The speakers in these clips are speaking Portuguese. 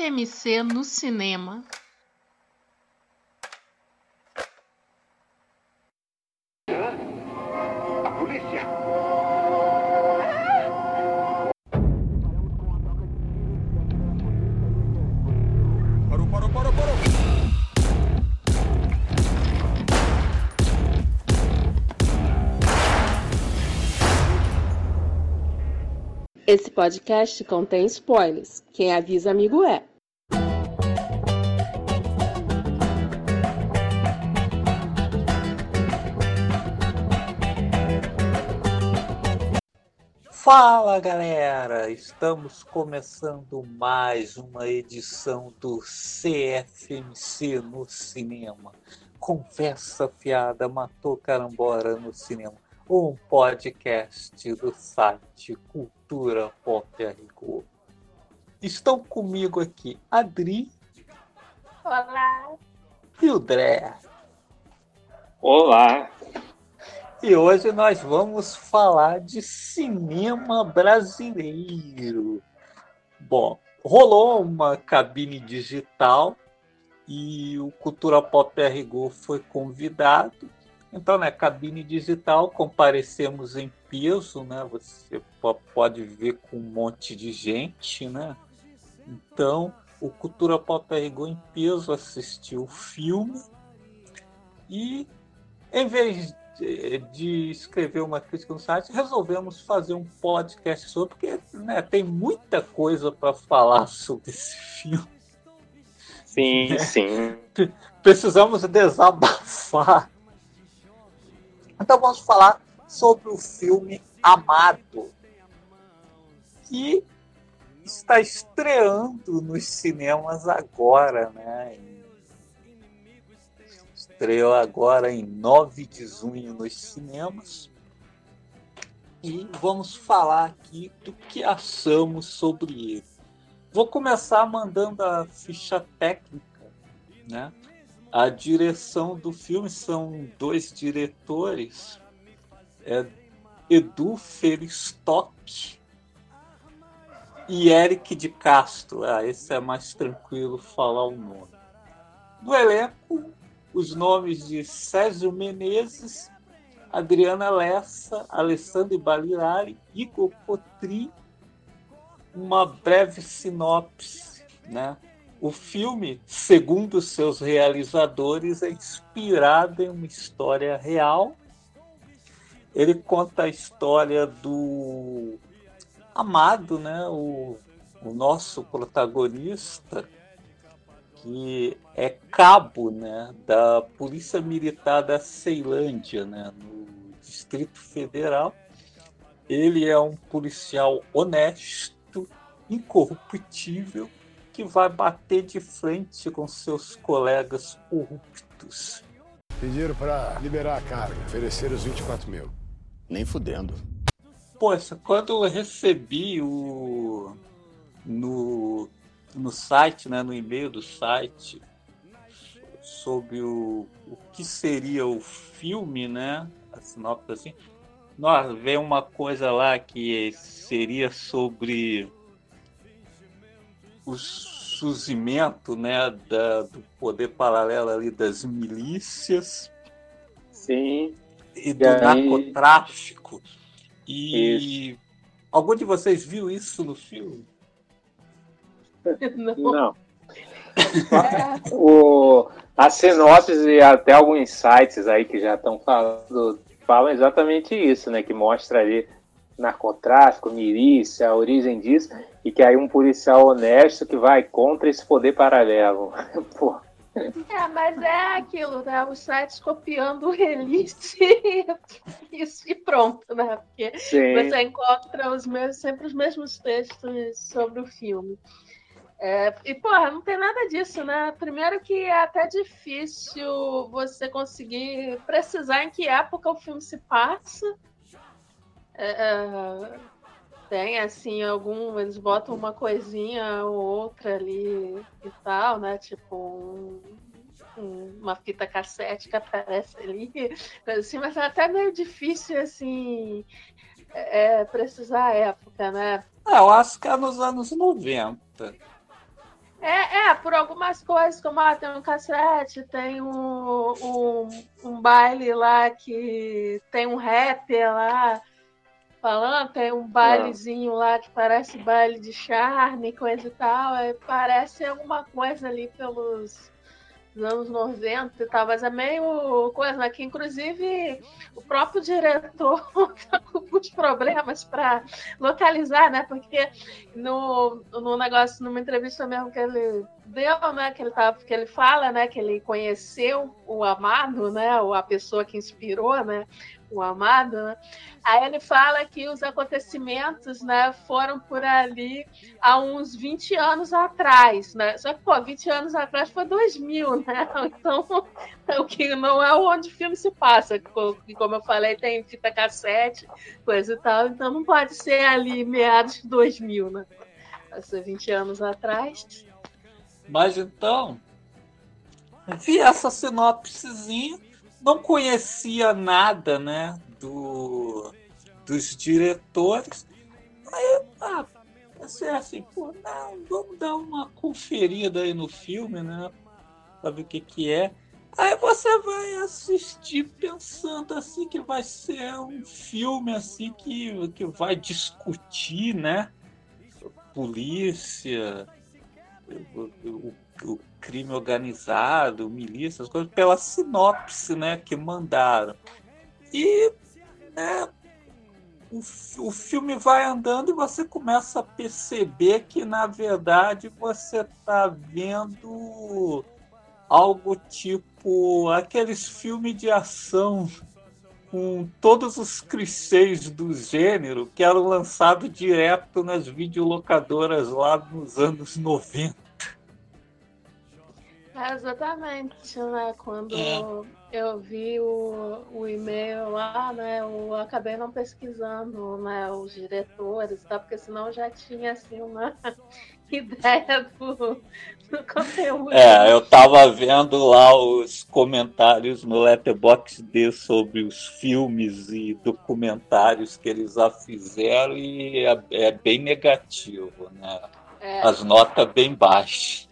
CFMC no cinema. A polícia! Parou, parou, parou, parou! Esse podcast contém spoilers. Quem avisa amigo é. Fala galera, estamos começando mais uma edição do CFMC no cinema. Conversa fiada matou carambora no cinema. Um podcast do site Cultura Pop Rigor. Estão comigo aqui Adri Olá. e o Dré. Olá. E hoje nós vamos falar de cinema brasileiro. Bom, rolou uma cabine digital e o Cultura Pop RGO foi convidado. Então, né, cabine digital, comparecemos em peso, né? Você po- pode ver com um monte de gente, né? Então, o Cultura Pop RGO em peso assistiu o filme e em vez de, de escrever uma crítica no site, resolvemos fazer um podcast sobre, porque né, tem muita coisa para falar sobre esse filme. Sim, sim. Precisamos desabafar. Então vamos falar sobre o filme Amado, que está estreando nos cinemas agora, né? Estreou agora em 9 de junho nos cinemas. E vamos falar aqui do que achamos sobre ele. Vou começar mandando a ficha técnica, né? A direção do filme são dois diretores, é Edu Feristock e Eric de Castro. Ah, esse é mais tranquilo falar o nome. Do elenco, os nomes de Sérgio Menezes, Adriana Lessa, Alessandro Balirari, Igor Cotrim, uma breve sinopse, né? O filme, segundo seus realizadores, é inspirado em uma história real. Ele conta a história do Amado, né? o, o nosso protagonista, que é cabo né? da Polícia Militar da Ceilândia, né? no Distrito Federal. Ele é um policial honesto, incorruptível, que vai bater de frente com seus colegas corruptos. Pediram pra liberar a carga, ofereceram os 24 mil. Nem fudendo. Poxa, quando eu recebi o no, no site, né, no e-mail do site, sobre o, o que seria o filme, né? A sinopse assim. Nossa, veio uma coisa lá que seria sobre o surgimento né, da, do poder paralelo ali das milícias Sim. e do E aí- narcotráfico. E algum de vocês viu isso no filme? Não. Não. o, a sinopse e até alguns sites aí que já estão falando falam exatamente isso, né? Que mostra ali narcotráfico, milícia, a origem disso, e que aí um policial honesto que vai contra esse poder paralelo. Pô, É, mas é aquilo, né? Os sites copiando o release isso, e pronto, né? Porque sim. você encontra os mesmos, sempre os mesmos textos sobre o filme. É, e, porra, não tem nada disso, né? Primeiro que é até difícil você conseguir precisar em que época o filme se passa. É, é, tem, assim, algum... Eles botam uma coisinha ou outra ali e tal, né? Tipo um- um- uma fita cassete que aparece ali, assim, mas é até meio difícil, assim, é, precisar a época, né? Ah, eu acho que é nos anos 90. É, é, por algumas coisas, como ah, tem um cassete, tem um, um, um baile lá que tem um rapper lá falando, tem um bailezinho lá que parece baile de charme, coisa e tal. parece alguma coisa ali pelos dos anos 90 e tal, mas é meio coisa, né? Que inclusive o próprio diretor tá com alguns problemas para localizar, né? Porque no, no negócio, numa entrevista mesmo que ele deu, né? Que ele, tava, que ele fala, né? Que ele conheceu o amado, né? Ou a pessoa que inspirou, né? O amado, né? Aí ele fala que os acontecimentos, né, foram por ali há uns 20 anos atrás, né? Só que, pô, 20 anos atrás foi 2000, né? Então, o que não é onde o filme se passa. Como eu falei, tem fita cassete, coisa e tal. Então, não pode ser ali meados de 2000, né? Vai ser 20 anos atrás. Mas então, vi essa sinopsezinha, não conhecia nada, né, do, dos diretores. Aí, ah, pensei assim, pô, não, vamos dar uma conferida aí no filme, né, pra ver o que que é. Aí você vai assistir pensando assim que vai ser um filme assim que, que vai discutir, né? Polícia, o, o, o crime organizado, milícia, as coisas, pela sinopse né, que mandaram. E né, o, o filme vai andando e você começa a perceber que, na verdade, você está vendo algo tipo aqueles filmes de ação com todos os clichês do gênero que eram lançados direto nas videolocadoras lá nos anos 90. É exatamente, né? Quando é. eu vi o, o e-mail lá, né? Eu acabei não pesquisando né, os diretores, tá? Porque senão eu já tinha assim uma ideia do, do conteúdo. É, eu tava vendo lá os comentários no Letterboxd sobre os filmes e documentários que eles já fizeram e é, é bem negativo, né? É. As notas bem baixas.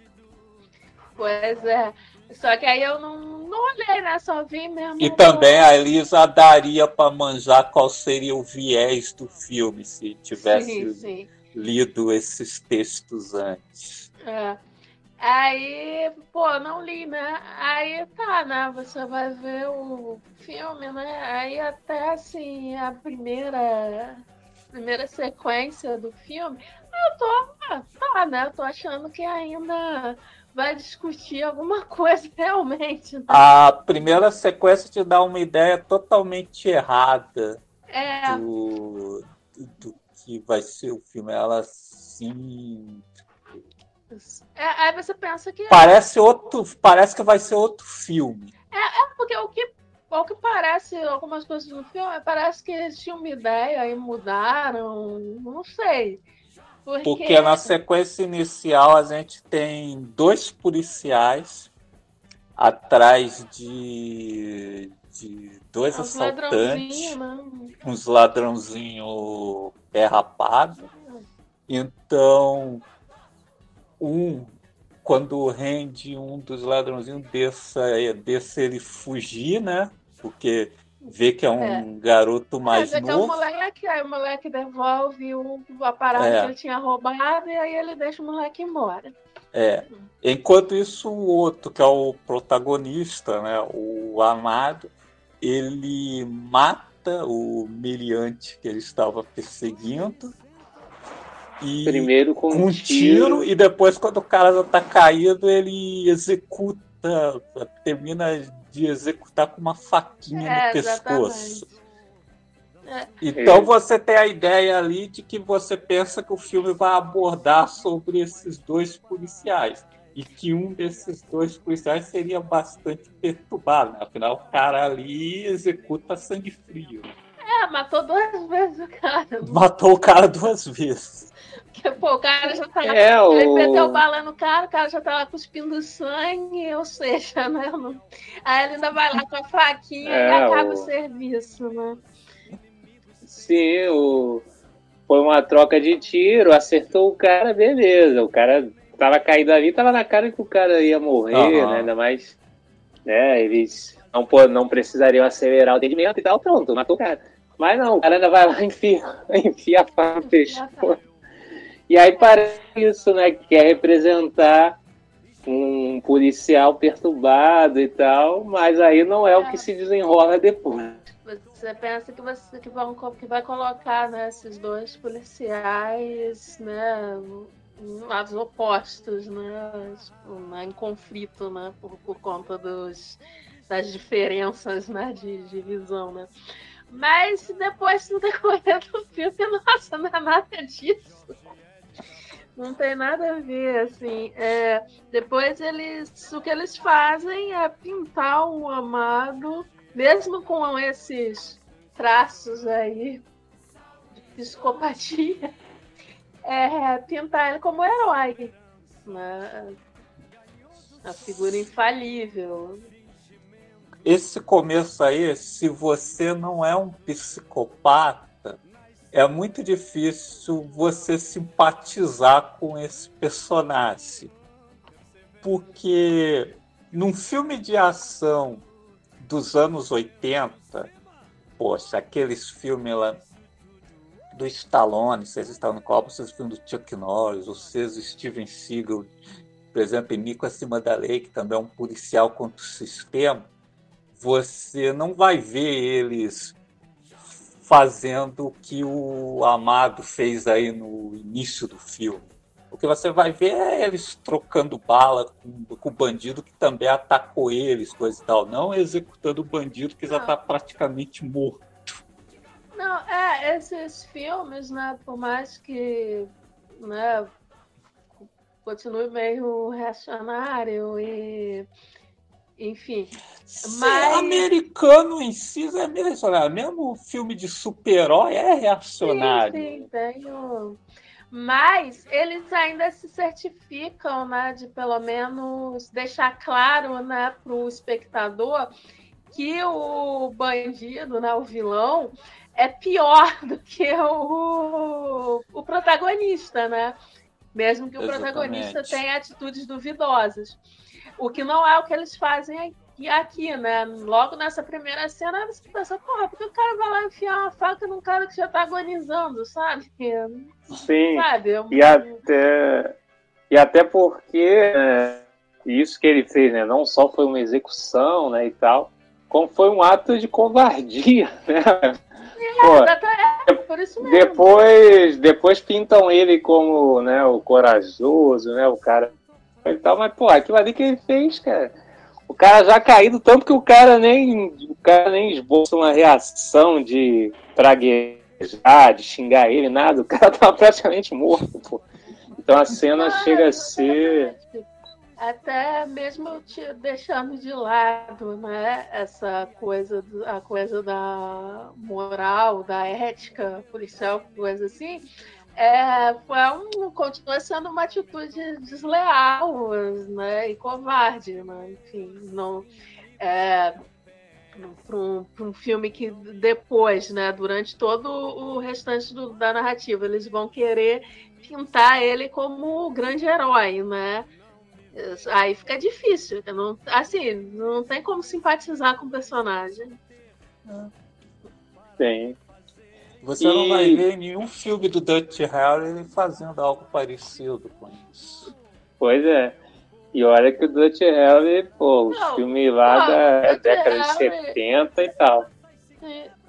Pois é. Só que aí eu não, não olhei, né? Só vi mesmo. E também a Elisa daria para manjar qual seria o viés do filme se tivesse sim, sim. lido esses textos antes. É. Aí, pô, não li, né? Aí tá, né? Você vai ver o filme, né? Aí até assim, a primeira primeira sequência do filme, eu tô, ah, tá, né? Eu tô achando que ainda vai discutir alguma coisa realmente. Né? A primeira sequência te dá uma ideia totalmente errada é. do, do que vai ser o filme. Ela assim é, aí você pensa que. Parece outro. Parece que vai ser outro filme. É, é porque o que, o que parece, algumas coisas no filme, parece que eles tinham uma ideia e mudaram. Não sei. Porque... porque na sequência inicial a gente tem dois policiais atrás de, de dois Uns assaltantes, né? uns ladrãozinho pé rapado. Então um quando rende um dos ladrãozinhos dessa, desse ele fugir, né? Porque vê que é um é. garoto mais é, novo. É o moleque, aí o moleque devolve o, a parada é. que ele tinha roubado e aí ele deixa o moleque embora. É. Enquanto isso, o outro, que é o protagonista, né? O Amado, ele mata o meliante que ele estava perseguindo e Primeiro com, com um tiro, tiro, e depois, quando o cara já tá caído, ele executa, termina de executar com uma faquinha é, no pescoço. É. Então é. você tem a ideia ali de que você pensa que o filme vai abordar sobre esses dois policiais. E que um desses dois policiais seria bastante perturbado. Né? Afinal, o cara ali executa sangue frio. É, matou duas vezes o cara. Matou o cara duas vezes. Pô, o cara já tá. É, o... Ele meteu bala no cara, o cara já tá lá cuspindo sangue, ou seja, né? Aí ele ainda vai lá com a faquinha é, e acaba o... o serviço, né? Sim, o... foi uma troca de tiro, acertou o cara, beleza. O cara tava caído ali, tava na cara que o cara ia morrer, uhum. né? Ainda mais, né? Eles não, pô, não precisariam acelerar o atendimento e tal, pronto, matou o cara. Mas não, o cara ainda vai lá e enfia, enfia a faca no pescoço. E aí parece isso, né? Que quer representar um policial perturbado e tal, mas aí não é, o que se desenrola depois. Você pensa que, você, que, vão, que vai colocar né, esses dois policiais né, lados opostos, né, tipo, né, em conflito né, por, por conta dos, das diferenças né, de, de visão. Né? Mas depois, no decorrer do filme, nossa, não é nada disso. Não tem nada a ver, assim. É, depois eles. O que eles fazem é pintar o amado, mesmo com esses traços aí de psicopatia, é, pintar ele como herói. Né? A figura infalível. Esse começo aí, se você não é um psicopata, é muito difícil você simpatizar com esse personagem. Porque num filme de ação dos anos 80, poxa, aqueles filmes lá do Stallone, vocês estão no copo, vocês viram do Chuck Norris, vocês Steven Seagal, por exemplo, em Nico Acima da Lei, que também é um policial contra o sistema, você não vai ver eles fazendo o que o Amado fez aí no início do filme. O que você vai ver é eles trocando bala com, com o bandido que também atacou eles, coisa e tal. Não executando o bandido que já está praticamente morto. Não, é, esses filmes, né, por mais que né, continue meio reacionário e enfim. Mas... americano em si é reacionário. Mesmo o filme de super-herói é reacionário. Sim, sim, tenho. Mas eles ainda se certificam, né, de pelo menos deixar claro, né, para o espectador que o bandido, né, o vilão, é pior do que o, o protagonista, né? Mesmo que o Exatamente. protagonista tenha atitudes duvidosas. O que não é o que eles fazem aqui, aqui né? Logo nessa primeira cena, você pensa, porra, por que o cara vai lá enfiar uma faca num cara que já tá agonizando, sabe? Sim. Sabe? É e, até, e até porque né, isso que ele fez, né? Não só foi uma execução, né, e tal, como foi um ato de covardia, né? É, Pô, é, por isso mesmo. Depois, depois pintam ele como né, o corajoso, né, o cara e tal, mas, pô, aquilo ali que ele fez, cara. O cara já caído, tanto que o cara nem. O cara nem esboça uma reação de praguejar, de xingar ele, nada. O cara tava praticamente morto, pô. Então a cena Não, chega a ser. Até mesmo te deixando de lado, né? Essa coisa, a coisa da moral, da ética policial, coisa assim é, foi um, continua sendo uma atitude desleal né, e covarde, né? enfim, não é, para um, um, filme que depois, né, durante todo o restante do, da narrativa, eles vão querer pintar ele como o grande herói, né? Aí fica difícil, não, assim, não tem como simpatizar com o personagem. Tem, você e... não vai ver nenhum filme do Dutch Harry fazendo algo parecido com isso. Pois é. E olha que o Dutch Harry, pô, os filmes lá da década de 70 e tal.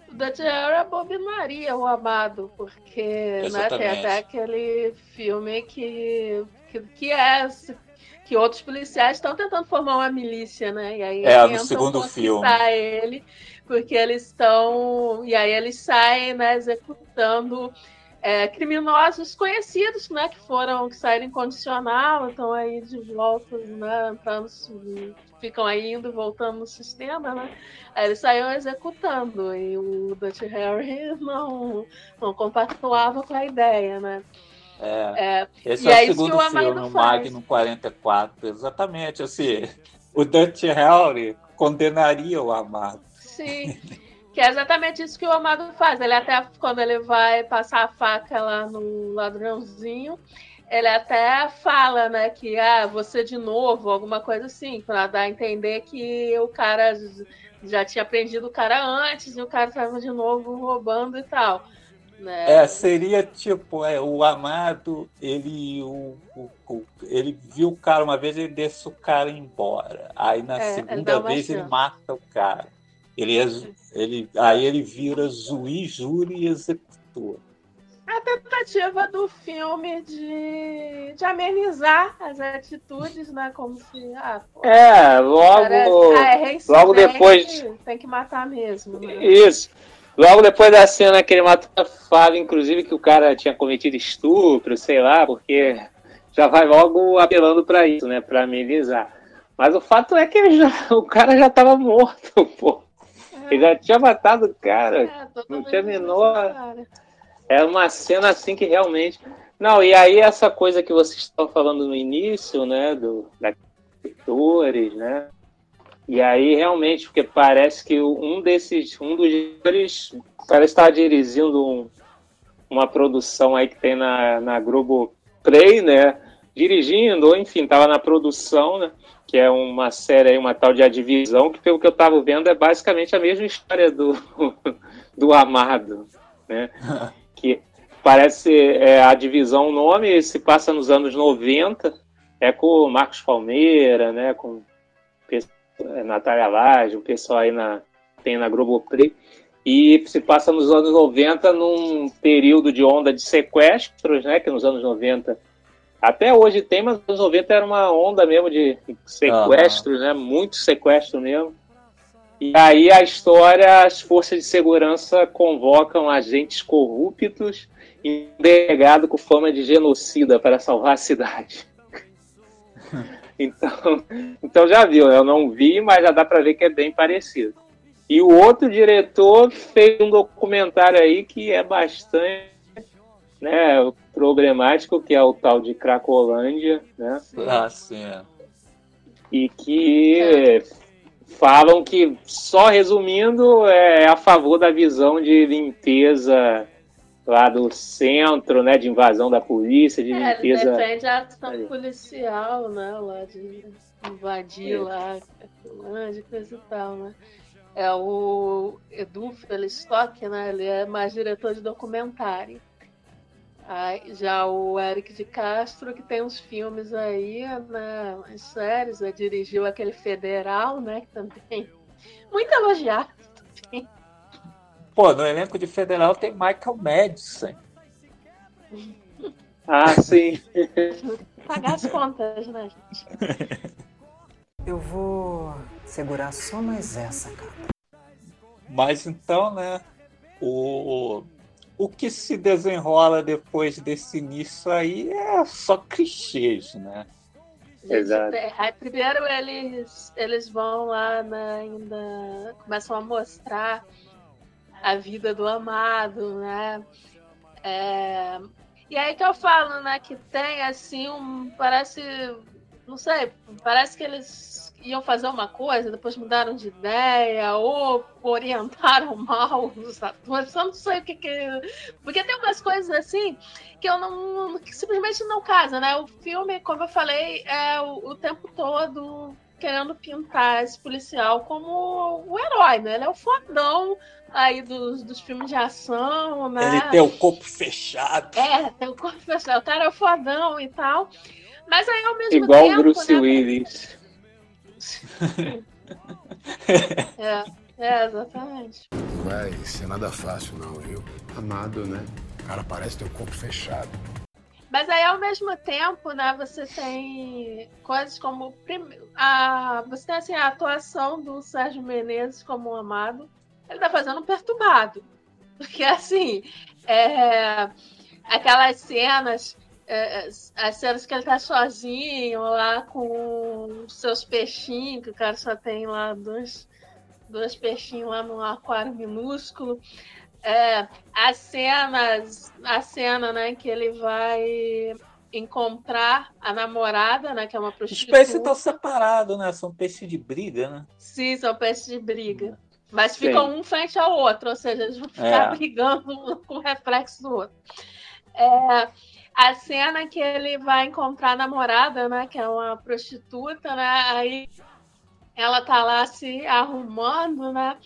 O Dutch Harry abominaria o amado, porque né, tem até aquele filme que, que, que é que outros policiais estão tentando formar uma milícia, né? E aí é, no segundo filme. ele porque eles estão. E aí eles saem né, executando é, criminosos conhecidos, né? Que foram, que saíram em condicional, estão aí de volta, né? Entrando, ficam aí indo e voltando no sistema, né? Aí eles saíram executando. E o Dutch Harry não, não compactuava com a ideia, né? É, é, esse é, é o segundo filme, o Magnum 44, exatamente. Assim, o Dutch Harry condenaria o Amado. Sim. Que é exatamente isso que o Amado faz. Ele até quando ele vai passar a faca lá no ladrãozinho, ele até fala, né, que ah, você de novo, alguma coisa assim, para dar a entender que o cara já tinha prendido o cara antes e o cara estava de novo roubando e tal. Né? É, seria tipo, é, o amado, ele, o, o, o, ele viu o cara uma vez, ele deixa o cara embora. Aí na é, segunda vez ele mata o cara. Ele, é, ele, aí ele vira juiz, júri e executor. A tentativa do filme de, de amenizar as atitudes, né? Como se. Ah, pô, é, logo. ah, é logo depois. Tem que matar mesmo. Né? Isso. Logo depois da cena que ele mata, fala, inclusive, que o cara tinha cometido estupro, sei lá, porque já vai logo apelando para isso, né? Para amenizar. Mas o fato é que já, o cara já estava morto, pô. É. Ele já tinha matado o cara. É, não tinha menor. É uma cena assim que realmente. Não, e aí essa coisa que vocês estão falando no início, né? Do, da atores, né? E aí, realmente, porque parece que um desses, um dos diretores, parece estar dirigindo um, uma produção aí que tem na, na Globo Play, né? Dirigindo, ou enfim, estava na produção, né? Que é uma série aí, uma tal de A Divisão, que pelo que eu estava vendo é basicamente a mesma história do, do Amado, né? que parece é, A Divisão o nome, se passa nos anos 90, é com o Marcos Palmeira, né? Com Natália Laje, o pessoal aí na, tem na Globoplay, e se passa nos anos 90 num período de onda de sequestros, né, que nos anos 90 até hoje tem, mas nos anos 90 era uma onda mesmo de sequestros, né, muito sequestro mesmo. E aí a história, as forças de segurança convocam agentes corruptos e um delegado com fama de genocida para salvar a cidade. Então, então já viu, eu não vi, mas já dá para ver que é bem parecido. E o outro diretor fez um documentário aí que é bastante né, problemático, que é o tal de Cracolândia, né? Ah, sim. É. E que falam que, só resumindo, é a favor da visão de limpeza lá do centro, né, de invasão da polícia, de é, limpeza. defende a ação policial, né, lá de invadir é. lá de coisa e tal, né. É o Edu Felistock, né, ele é mais diretor de documentário. Aí, já o Eric de Castro, que tem uns filmes aí, né, as séries, né, dirigiu aquele Federal, né, que também muito elogiado. Pô, no elenco de Federal tem Michael Madison. Ah, sim. Pagar as contas, né, gente? Eu vou segurar só mais essa, cara. Mas então, né, o, o que se desenrola depois desse início aí é só clichês, né? Exato. Aí, primeiro eles, eles vão lá né, ainda começam a mostrar a vida do amado, né? É... E aí que eu falo, né, que tem assim um. Parece. Não sei, parece que eles iam fazer uma coisa, depois mudaram de ideia, ou orientaram mal atores, eu não sei o que que. Porque tem umas coisas assim que eu não. que simplesmente não casa, né? O filme, como eu falei, é o, o tempo todo querendo pintar esse policial como o herói, né? Ele é o fodão aí dos, dos filmes de ação, né? Ele tem o corpo fechado. É, tem o corpo fechado. O cara é o fodão e tal. Mas aí ao mesmo Igual tempo. Igual Bruce né? Willis. é, é, exatamente. Não vai ser nada fácil, não, viu? Amado, né? O cara parece ter o corpo fechado. Mas aí, ao mesmo tempo, né, você tem coisas como a, você tem assim, a atuação do Sérgio Menezes como um amado. Ele tá fazendo um perturbado. Porque, assim, é, aquelas cenas, é, as cenas que ele tá sozinho lá com seus peixinhos, que o cara só tem lá dois, dois peixinhos lá num aquário minúsculo. É, as cenas, a cena, né, que ele vai encontrar a namorada, né, que é uma prostituta. Os peixes estão separados, né? São peixes de briga, né? Sim, são peixes de briga. Mas Sim. ficam um frente ao outro, ou seja, eles vão ficar é. brigando um com o reflexo do outro. É, a cena que ele vai encontrar a namorada, né? Que é uma prostituta, né? Aí ela tá lá se arrumando, né?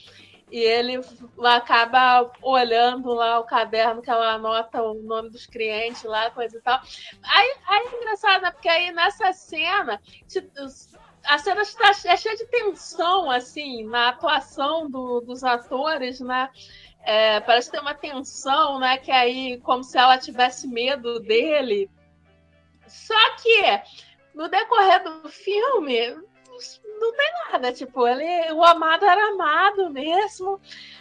E ele acaba olhando lá o caderno que ela anota o nome dos clientes lá, coisa e tal. Aí, aí é engraçado, né? Porque aí nessa cena, a cena está é cheia de tensão, assim, na atuação do, dos atores, né? É, parece ter uma tensão, né? Que aí, como se ela tivesse medo dele. Só que no decorrer do filme, não tem nada. Tipo, ele, o amado era amado mesmo.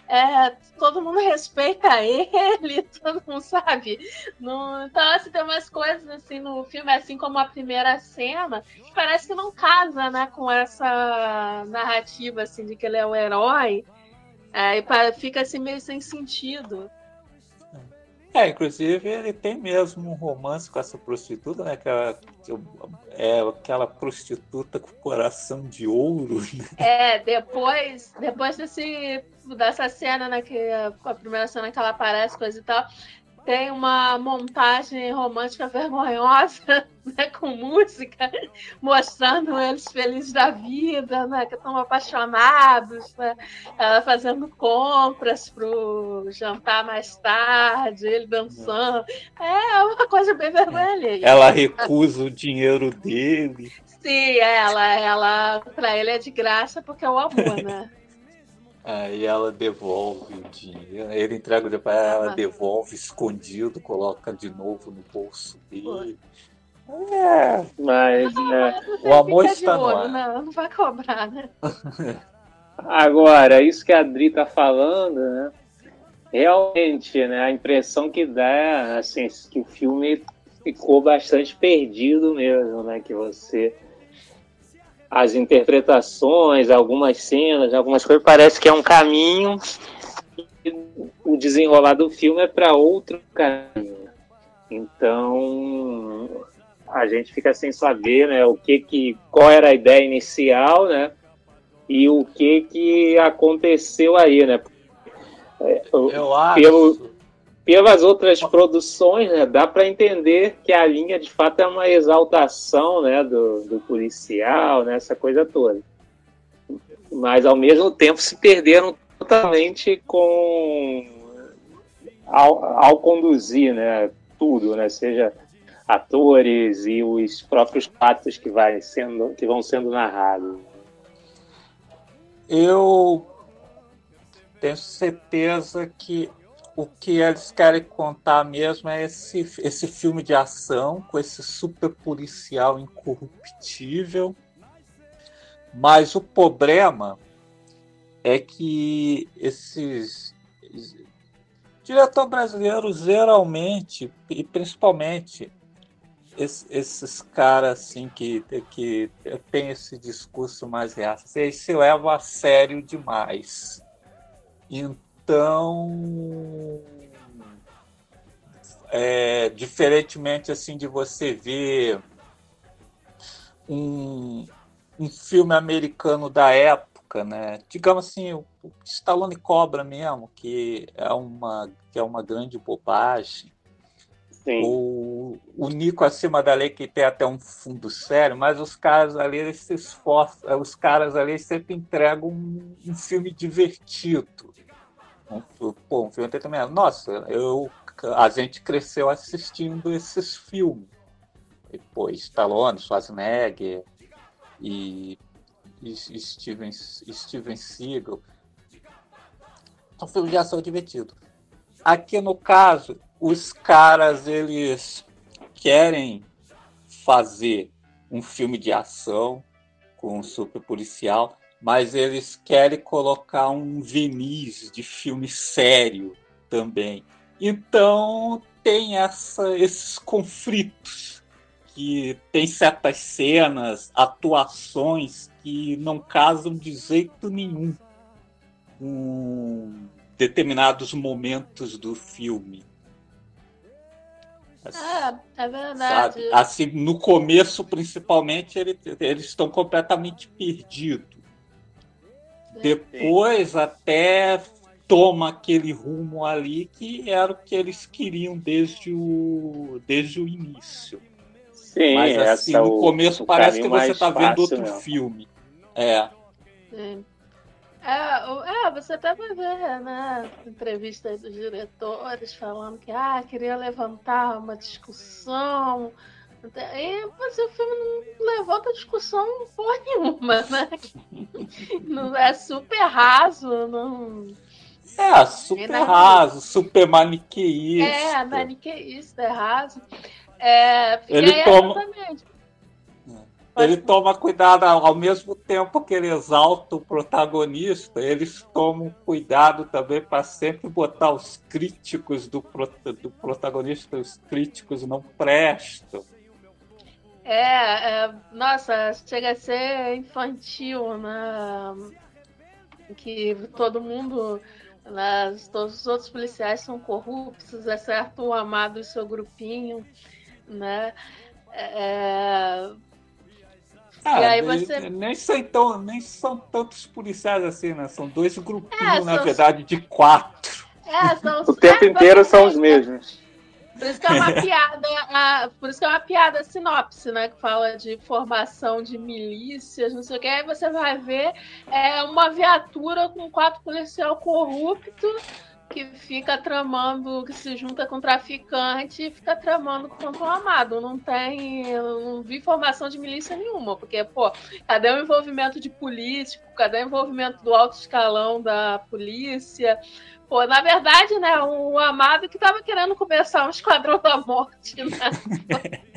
É, todo mundo respeita ele, todo mundo sabe. Então, assim, tem umas coisas assim no filme, assim como a primeira cena, que parece que não casa, né, com essa narrativa assim de que ele é o herói. É, e fica assim meio sem sentido. É, inclusive ele tem mesmo um romance com essa prostituta, né? Aquela, é, aquela prostituta com coração de ouro. Né? É, depois, depois desse, dessa cena, né? Que, a primeira cena que ela aparece, coisa e tal, tem uma montagem romântica vergonhosa, né, com música, mostrando eles felizes da vida, né, que estão apaixonados, né, ela fazendo compras pro jantar mais tarde, ele dançando. É uma coisa bem vergonha Ela recusa o dinheiro dele. Sim, ela, ela, para ele é de graça porque é o amor, né? Aí ela devolve o dinheiro. Ele entrega o dinheiro para ela, ela devolve escondido, coloca de novo no bolso dele. É, mas né, o amor está no ar. Não, não vai cobrar, né? Agora, isso que a Adri tá falando, né? Realmente, né? A impressão que dá, assim, que o filme ficou bastante perdido mesmo, né? Que você as interpretações, algumas cenas, algumas coisas, parece que é um caminho e o desenrolar do filme é para outro caminho. Então a gente fica sem saber, né, o que que qual era a ideia inicial, né, e o que que aconteceu aí, né? Eu acho. Pelo, pelas outras produções, né, dá para entender que a linha de fato é uma exaltação né, do, do policial, né, essa coisa toda. Mas ao mesmo tempo se perderam totalmente com ao, ao conduzir né, tudo, né, seja atores e os próprios fatos que, vai sendo, que vão sendo narrados. Eu tenho certeza que o que eles querem contar mesmo é esse, esse filme de ação com esse super policial incorruptível. Mas o problema é que esses diretor brasileiros geralmente e principalmente esses, caras assim que, que tem esse discurso mais eles se levam a sério demais. Então, então, é, diferentemente assim de você ver um, um filme americano da época, né? Digamos assim, o, o Stallone Cobra mesmo, que é uma que é uma grande bobagem. Sim. O, o Nico acima da lei que tem até um fundo sério, mas os caras ali eles se esforçam, os caras ali sempre entregam um, um filme divertido. Um, pô, um filme entretenimento. Nossa, eu, a gente cresceu assistindo esses filmes. E, pô, Stallone, Schwarzenegger e, e Steven, Steven Seagal. São filmes de ação divertido. Aqui no caso, os caras eles querem fazer um filme de ação com um super policial, mas eles querem colocar um verniz de filme sério também. Então tem essa, esses conflitos que tem certas cenas, atuações que não casam de jeito nenhum com determinados momentos do filme. Ah, é verdade. Sabe? Assim, no começo, principalmente, ele, eles estão completamente perdidos. Depois até toma aquele rumo ali que era o que eles queriam desde o, desde o início. Sim, Mas assim, no o, começo o parece que caminho você tá mais vendo outro mesmo. filme. É. Sim. É, o- é, você até vai ver, né, entrevistas dos diretores falando que ah, queria levantar uma discussão. E mas o filme não levanta discussão porra nenhuma, né? Não, é super raso, não. É, super Nada raso, super maniqueísta. É, maniqueísta, é raso. É, Ele aí, toma- exatamente. Ele toma cuidado, ao mesmo tempo que ele exalta o protagonista, eles tomam cuidado também para sempre botar os críticos do, prota- do protagonista, os críticos não prestam. É, é, nossa, chega a ser infantil, né? Que todo mundo, né, todos os outros policiais são corruptos, exceto o amado e seu grupinho, né? É, Ah, E aí nem- você- nem, são tão, nem são tantos policiais assim, né? São dois grupinhos, É, na são- verdade, de quatro. é, são- O tempo é, inteiro são os mesmos. Por isso que é uma piada, a- por isso que é uma piada sinopse, né? Que fala de formação de milícias, não sei o que. Aí você vai ver é uma viatura com quatro policial corrupto que fica tramando, que se junta com traficante e fica tramando contra o amado. Não tem. Não vi formação de milícia nenhuma, porque, pô, cadê o envolvimento de político? Cadê o envolvimento do alto escalão da polícia? Pô, na verdade, né, o Amado que tava querendo começar um esquadrão da morte, né?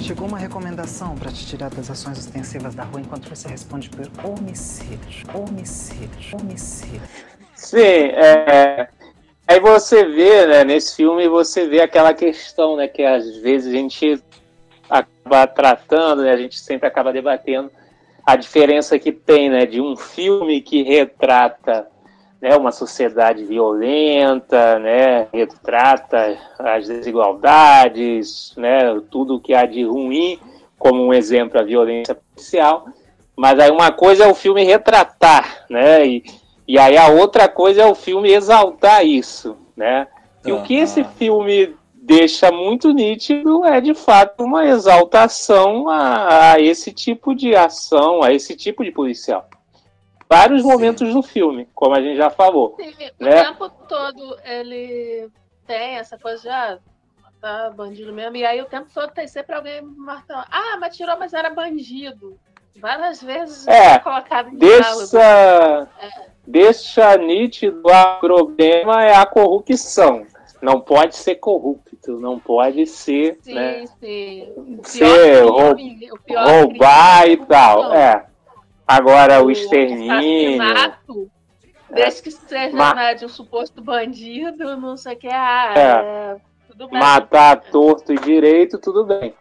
Chegou uma recomendação para te tirar das ações ostensivas da rua enquanto você responde por homicídio. Homicídio. Homicídio. Sim, é. Aí você vê, né, nesse filme, você vê aquela questão, né, que às vezes a gente acaba tratando, né, a gente sempre acaba debatendo a diferença que tem, né, de um filme que retrata, né, uma sociedade violenta, né, retrata as desigualdades, né, tudo que há de ruim, como um exemplo a violência policial, mas aí uma coisa é o filme retratar, né, e, e aí a outra coisa é o filme exaltar isso, né? E o que esse filme deixa muito nítido é de fato uma exaltação a, a esse tipo de ação, a esse tipo de policial. Vários Sim. momentos no filme, como a gente já falou. Sim, o Né? tempo todo ele tem essa coisa de ah, tá bandido mesmo. E aí o tempo todo tem sempre alguém martelando. Ah, mas tirou, mas era bandido. Várias vezes É, é colocado em. Deixa, deixa nítido o problema é a corrupção. Não pode ser corrupto, não pode ser, Sim, né, sim. Ser crime- pior roubar crime e é tal. É. Agora o O extermínio. assassinato, Desde que seja Ma- né, de um suposto bandido, não sei o que, ah, É. é, matar torto e direito, tudo bem.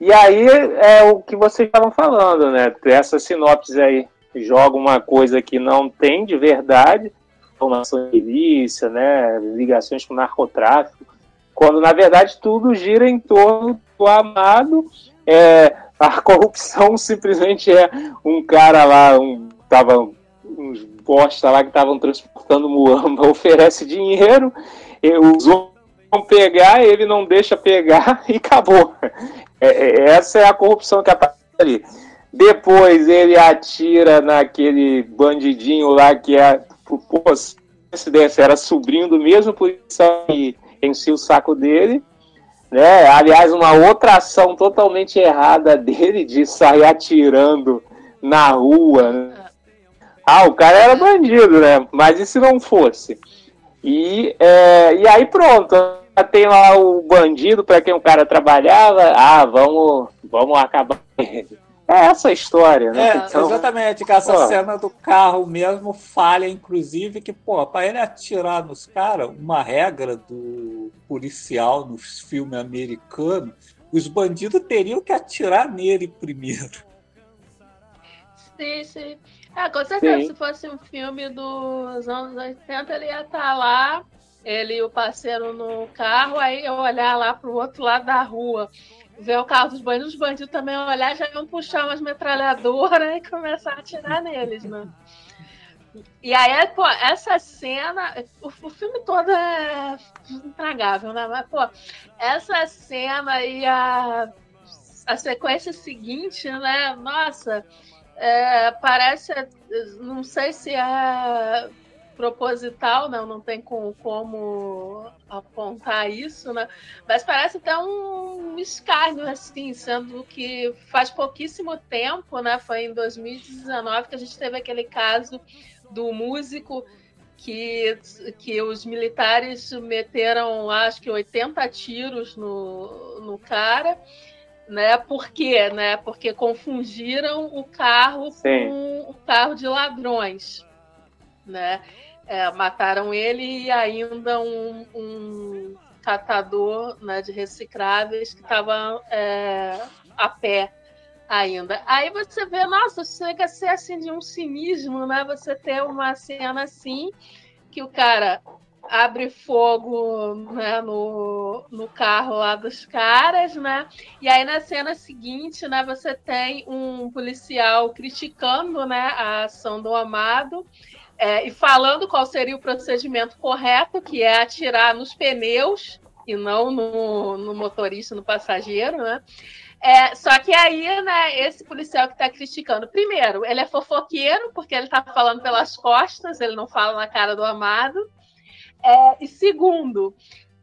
E aí é o que vocês estavam falando, né? Essa sinopse aí joga uma coisa que não tem de verdade, formação de milícia, né? Ligações com narcotráfico, quando na verdade tudo gira em torno do amado. É, a corrupção simplesmente é um cara lá, um tava uns bosta lá que estavam transportando muamba, oferece dinheiro, os vão pegar, ele não deixa pegar e acabou. É, é, essa é a corrupção que aparece ali. Depois ele atira naquele bandidinho lá que é, pô, coincidência, era sobrinho do mesmo policial que enchia o saco dele. Né? Aliás, uma outra ação totalmente errada dele de sair atirando na rua. né? Ah, o cara era bandido, né? Mas e se não fosse? E, é, e aí pronto, tem lá o bandido para quem o cara trabalhava. Ah, vamos, vamos acabar com ele. É essa a história, né? É, Então, exatamente, que essa pô. cena do carro mesmo falha, inclusive, que, pô, pra ele atirar nos caras, uma regra do policial nos filmes americanos, os bandidos teriam que atirar nele primeiro. Sim, sim. Ah, com certeza, Sim. se fosse um filme dos anos 80, ele ia estar lá, ele e o parceiro no carro, aí eu olhar lá pro outro lado da rua, ver o carro dos bandidos, os bandidos também olhar, já iam puxar umas metralhadoras e começar a atirar neles, né? E aí, pô, essa cena. O, o filme todo é intragável, né? Mas, pô, essa cena e a, a sequência seguinte, né? Nossa, é, parece. Não sei se é proposital, não, não tem com, como apontar isso, né? Mas parece até um escárnio, assim, sendo que faz pouquíssimo tempo, né? Foi em 2019 que a gente teve aquele caso do músico que, que os militares meteram, acho que 80 tiros no, no cara, né? Por quê? Né? Porque confundiram o carro Sim. com o carro de ladrões, né? É, mataram ele e ainda um, um catador né, de recicláveis que estava é, a pé ainda. Aí você vê, nossa, chega a ser assim de um cinismo, né? Você ter uma cena assim que o cara abre fogo né, no, no carro lá dos caras, né? E aí na cena seguinte, né, você tem um policial criticando né, a ação do amado é, e falando qual seria o procedimento correto, que é atirar nos pneus e não no, no motorista, no passageiro, né? É, só que aí, né, esse policial que está criticando, primeiro, ele é fofoqueiro, porque ele está falando pelas costas, ele não fala na cara do amado. É, e segundo,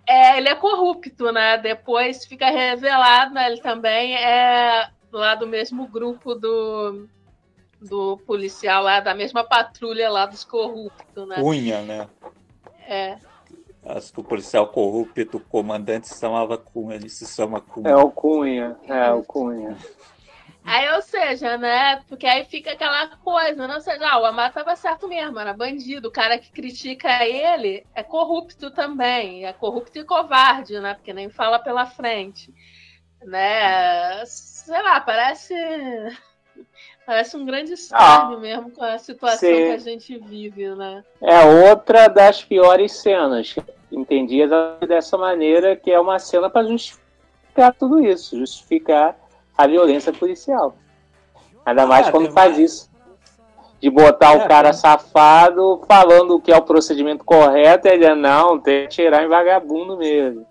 é, ele é corrupto, né? Depois fica revelado, né, ele também é lá do mesmo grupo do, do policial lá, da mesma patrulha lá dos corruptos, né? Cunha, né? É. Acho que o policial corrupto, o comandante se chamava Cunha, ele se chama Cunha. É o Cunha, é o Cunha. Aí, ou seja, né? Porque aí fica aquela coisa, não seja, ah, o Amado tava certo mesmo, era bandido. O cara que critica ele é corrupto também, é corrupto e covarde, né? Porque nem fala pela frente, né? Sei lá, parece Parece um grande escárnio ah, mesmo com a situação sim. que a gente vive, né? É outra das piores cenas. Entendi dessa maneira que é uma cena para justificar tudo isso, justificar a violência policial. Ainda mais ah, quando faz mais... isso. De botar é, o cara safado falando o que é o procedimento correto, e ele não, tem que tirar em vagabundo mesmo.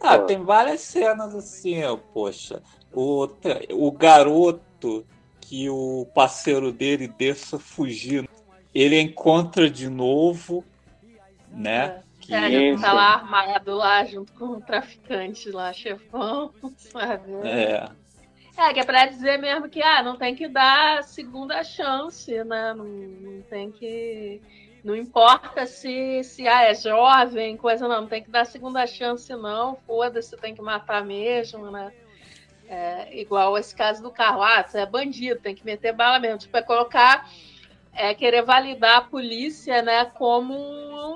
Ah, Pô. tem várias cenas assim, poxa. O, o garoto que o parceiro dele desça fugindo. Ele encontra de novo, né? É. Que... É, ele tá lá armado lá junto com o traficante lá, chefão, sabe? É. É, que é pra dizer mesmo que ah, não tem que dar segunda chance, né? Não, não tem que. Não importa se, se ah, é jovem, coisa não, não tem que dar segunda chance, não. Foda-se, tem que matar mesmo, né? É, igual esse caso do carro, ah, você é bandido, tem que meter bala mesmo. Tipo, é colocar, é querer validar a polícia, né, como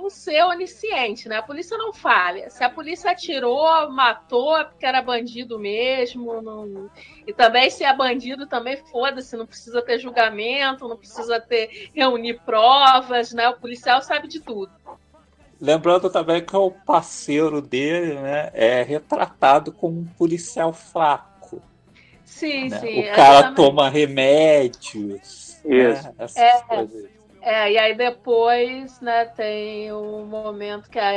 um ser onisciente, né? A polícia não falha. Se a polícia atirou, matou, é porque era bandido mesmo. Não... E também, se é bandido, também foda-se, não precisa ter julgamento, não precisa ter reunir provas, né? O policial sabe de tudo. Lembrando também que o parceiro dele né, é retratado como um policial fraco Sim, né? sim. O cara toma remédios. Né? Isso. Né? É, coisas. é, e aí depois, né, tem o um momento que a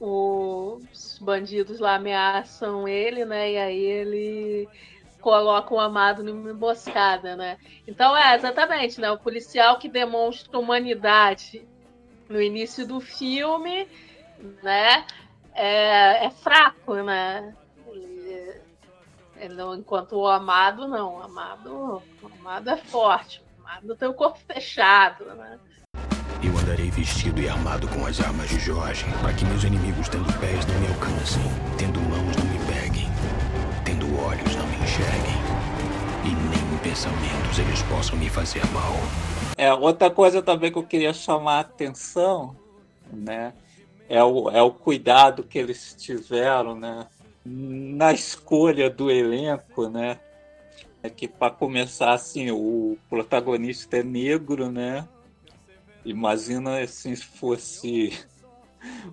os bandidos lá ameaçam ele, né? E aí ele coloca o amado numa emboscada, né? Então é exatamente, né? O policial que demonstra humanidade no início do filme, né? É, é fraco, né? Não, enquanto o amado, não. O amado, o amado é forte. O amado tem o corpo fechado, né? Eu andarei vestido e armado com as armas de Jorge, para que meus inimigos, tendo pés, não me alcancem, tendo mãos, não me peguem, tendo olhos, não me enxerguem, e nem em pensamentos eles possam me fazer mal. É, outra coisa também que eu queria chamar a atenção, né, é o, é o cuidado que eles tiveram, né, na escolha do elenco, né? É que para começar assim, o protagonista é negro, né? Imagina assim se fosse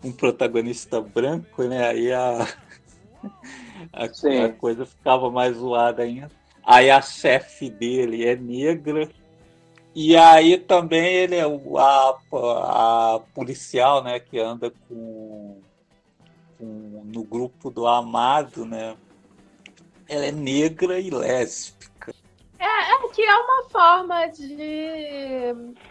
um protagonista branco, né? Aí a, a, a coisa ficava mais zoada ainda. Aí a chefe dele é negra E aí também ele é a, a policial, né, que anda com, com, no grupo do Amado, né? Ela é negra e lésbica. É, é que é uma forma de,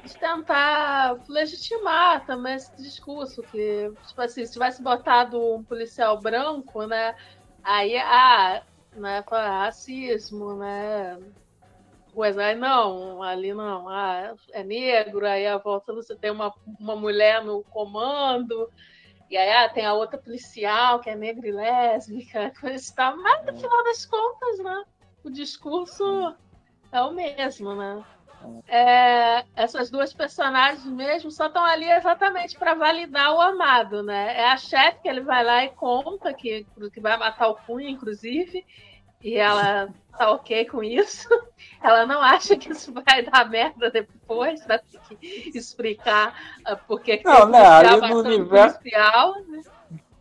de, tentar legitimar também esse discurso que, tipo assim, se tivesse botado um policial branco, né? Aí, ah, né, racismo, né? coisa. Aí não, ali não, ah, é negro, aí a volta você tem uma, uma mulher no comando, e aí ah, tem a outra policial que é negra e lésbica, coisa e tal. Mas no final das contas, né? O discurso é o mesmo, né? É, essas duas personagens mesmo só estão ali exatamente para validar o amado, né? É a chefe que ele vai lá e conta que, que vai matar o Cunha, inclusive, e ela tá ok com isso. Ela não acha que isso vai dar merda depois, vai ter que explicar uh, por que não, né? Ali no universo, né?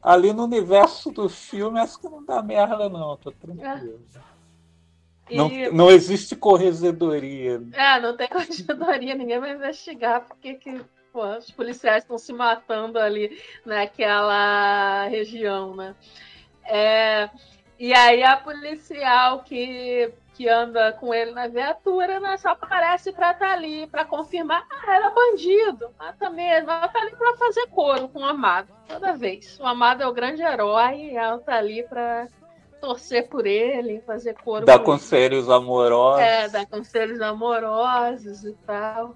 ali no universo do filme, acho que não dá merda, não, tô tranquilo. É. Não, e... não existe corregedoria. É, não tem corregedoria, ninguém vai investigar porque que pô, os policiais estão se matando ali naquela região, né? É, e aí a policial que, que anda com ele na viatura né, só aparece para estar tá ali, para confirmar. Ah, era bandido, mata mesmo. Ela tá ali para fazer coro com o Amado, toda vez. O Amado é o grande herói e ela tá ali para torcer por ele, fazer coro Dar conselhos ele. amorosos. É, dar conselhos amorosos e tal.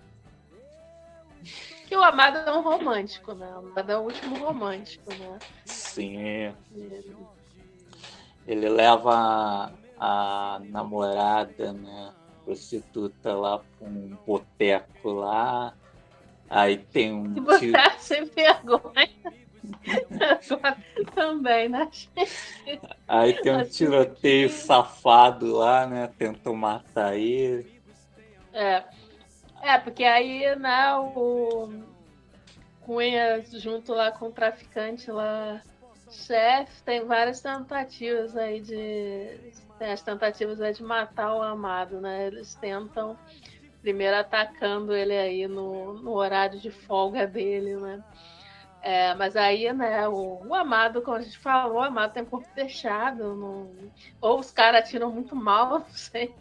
Que o Amado é um romântico, né? O Amado é o último romântico, né? Sim. Ele ele leva a, a namorada, né, prostituta lá para um boteco lá. Aí tem um. Boteco tiro... sem vergonha. Também, né? Aí tem um tiroteio safado lá, né? Tentou matar ele. É. É, porque aí, né, o Cunha junto lá com o traficante lá chefe tem várias tentativas aí de. Tem as tentativas aí de matar o amado, né? Eles tentam primeiro atacando ele aí no, no horário de folga dele, né? É, mas aí, né, o, o, Amado, como a gente falou, o Amado tem corpo fechado, ou os caras atiram muito mal, não sei.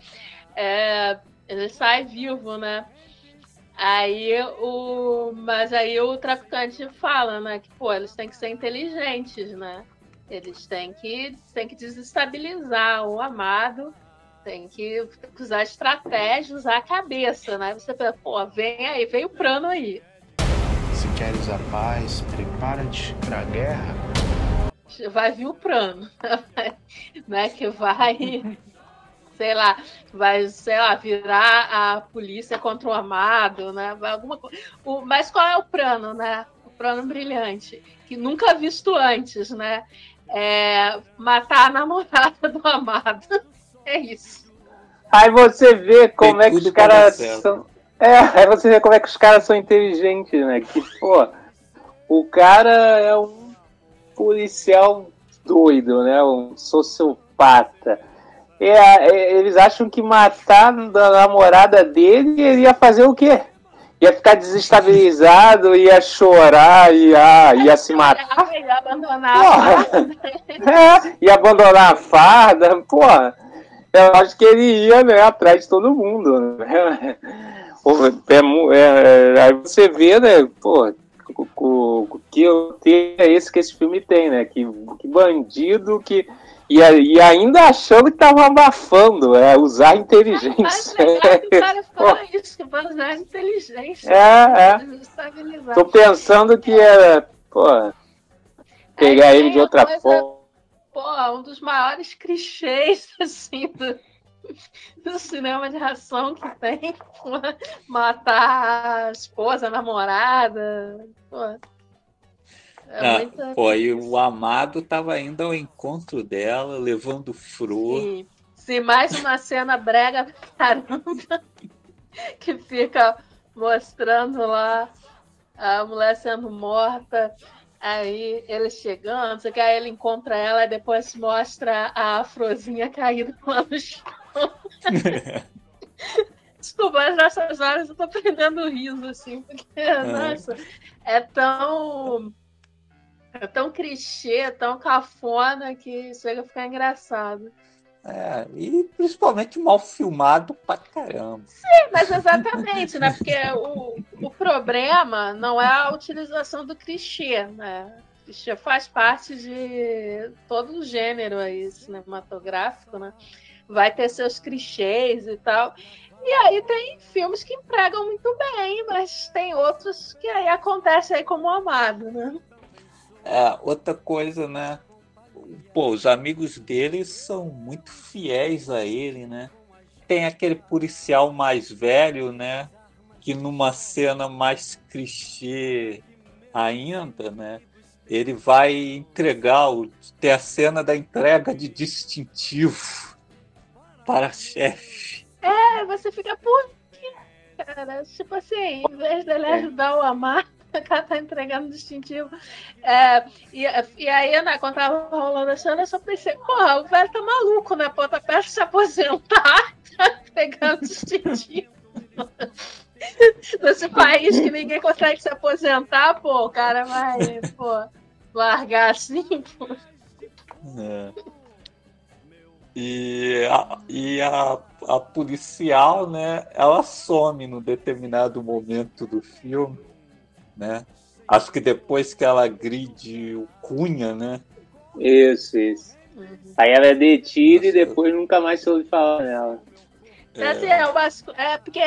É, ele sai vivo, né? Aí o. Mas aí o traficante fala, né? Que, pô, eles têm que ser inteligentes, né? Eles têm que, têm que desestabilizar o amado, tem que usar estratégia, usar a cabeça, né? Você pensa, pô, vem aí, vem o plano aí. Se queres a paz, prepara-te para a guerra. Vai vir o plano, né? Que vai sei lá, vai, sei lá, virar a polícia contra o amado, né? Alguma coisa. O, mas qual é o plano, né? O plano brilhante, que nunca visto antes, né? É matar a namorada do amado. É isso. Aí você vê como Tem é que os caras são. É, aí você vê como é que os caras são inteligentes, né? Que, pô, o cara é um policial doido, né? Um sociopata. É, é, eles acham que matar a namorada dele ele ia fazer o quê? Ia ficar desestabilizado, ia chorar, ia, ia se matar. Ia abandonar a farda. É, ia abandonar a farda. Porra, eu acho que ele ia né, atrás de todo mundo. Né? É, é, aí você vê, né, pô, o, que é esse que esse filme tem, né? Que, que bandido que e, e ainda achando que tava abafando, é usar inteligência. Que o cara isso, que vai usar inteligência. É, é. Tô pensando que era, pô, pegar ele de outra coisa, forma. Pô, um dos maiores clichês, assim, do, do cinema de ração que tem. Matar a esposa, a namorada. Pô. É pô, e o amado tava indo ao encontro dela, levando flor. Sim. Sim, mais uma cena brega caramba que fica mostrando lá a mulher sendo morta, aí ele chegando, que aí ele encontra ela e depois mostra a afrozinha caída lá no chão. Desculpa, mas nessas horas eu tô prendendo riso, assim, porque, é. nossa, é tão. É tão clichê, tão cafona que chega a ficar engraçado. É, e principalmente mal filmado pra caramba. Sim, mas exatamente, né? Porque o, o problema não é a utilização do clichê, né? O clichê faz parte de todo o gênero aí cinematográfico, né? Vai ter seus clichês e tal. E aí tem filmes que empregam muito bem, mas tem outros que aí acontece aí como amado, né? É, outra coisa, né? pô, os amigos dele são muito fiéis a ele, né? Tem aquele policial mais velho, né? Que numa cena mais clichê ainda, né? Ele vai entregar, o, ter a cena da entrega de distintivo para chefe. É, você fica, por quê, cara? Tipo assim, em vez dele ajudar o Amar, o cara tá entregando distintivo. É, e, e aí, né, quando tava rolando a cena, eu só pensei, porra, o velho tá maluco, né? Pô, tá perto de se aposentar, tá entregando distintivo. Nesse país que ninguém consegue se aposentar, pô, o cara vai, pô, largar assim, pô. É. E, a, e a, a policial, né, ela some no determinado momento do filme né? Acho que depois que ela agride o Cunha, né? Isso, isso. Uhum. Aí ela é detida Nossa. e depois nunca mais se ouve falar nela. É, assim, é, umas, é porque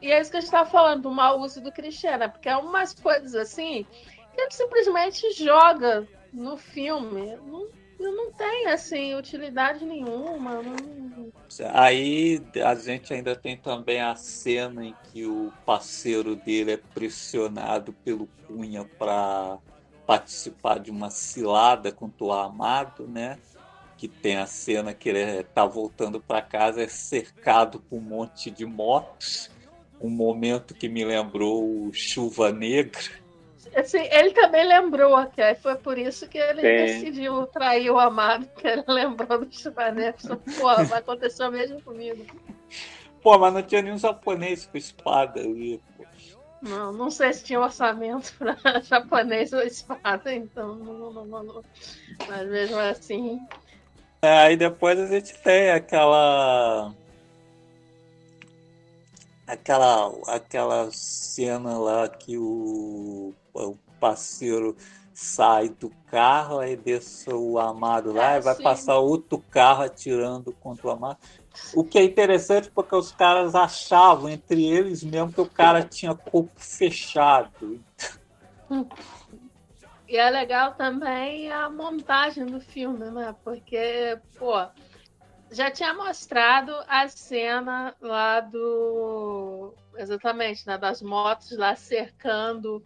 e é isso que a gente tá falando, do mau uso do Cristiano, porque é umas coisas assim que ele simplesmente joga no filme. Não não tem assim utilidade nenhuma. Não... Aí a gente ainda tem também a cena em que o parceiro dele é pressionado pelo Cunha para participar de uma cilada contra o Amado, né? Que tem a cena que ele está voltando para casa, é cercado por um monte de motos. Um momento que me lembrou Chuva Negra Assim, ele também lembrou que aí foi por isso que ele Sim. decidiu trair o amado, que ele lembrou do Chupanetson. Pô, vai acontecer mesmo comigo. Pô, mas não tinha nenhum japonês com espada ali. Não, não sei se tinha orçamento para japonês ou espada, então não, não, não, não, Mas mesmo assim. É, aí depois a gente tem aquela aquela aquela cena lá que o o parceiro sai do carro, aí desce o amado lá, é, e vai sim. passar outro carro atirando contra o amado. O que é interessante porque os caras achavam entre eles mesmo que o cara tinha corpo fechado. E é legal também a montagem do filme, né? Porque, pô, já tinha mostrado a cena lá do. Exatamente, né? Das motos lá cercando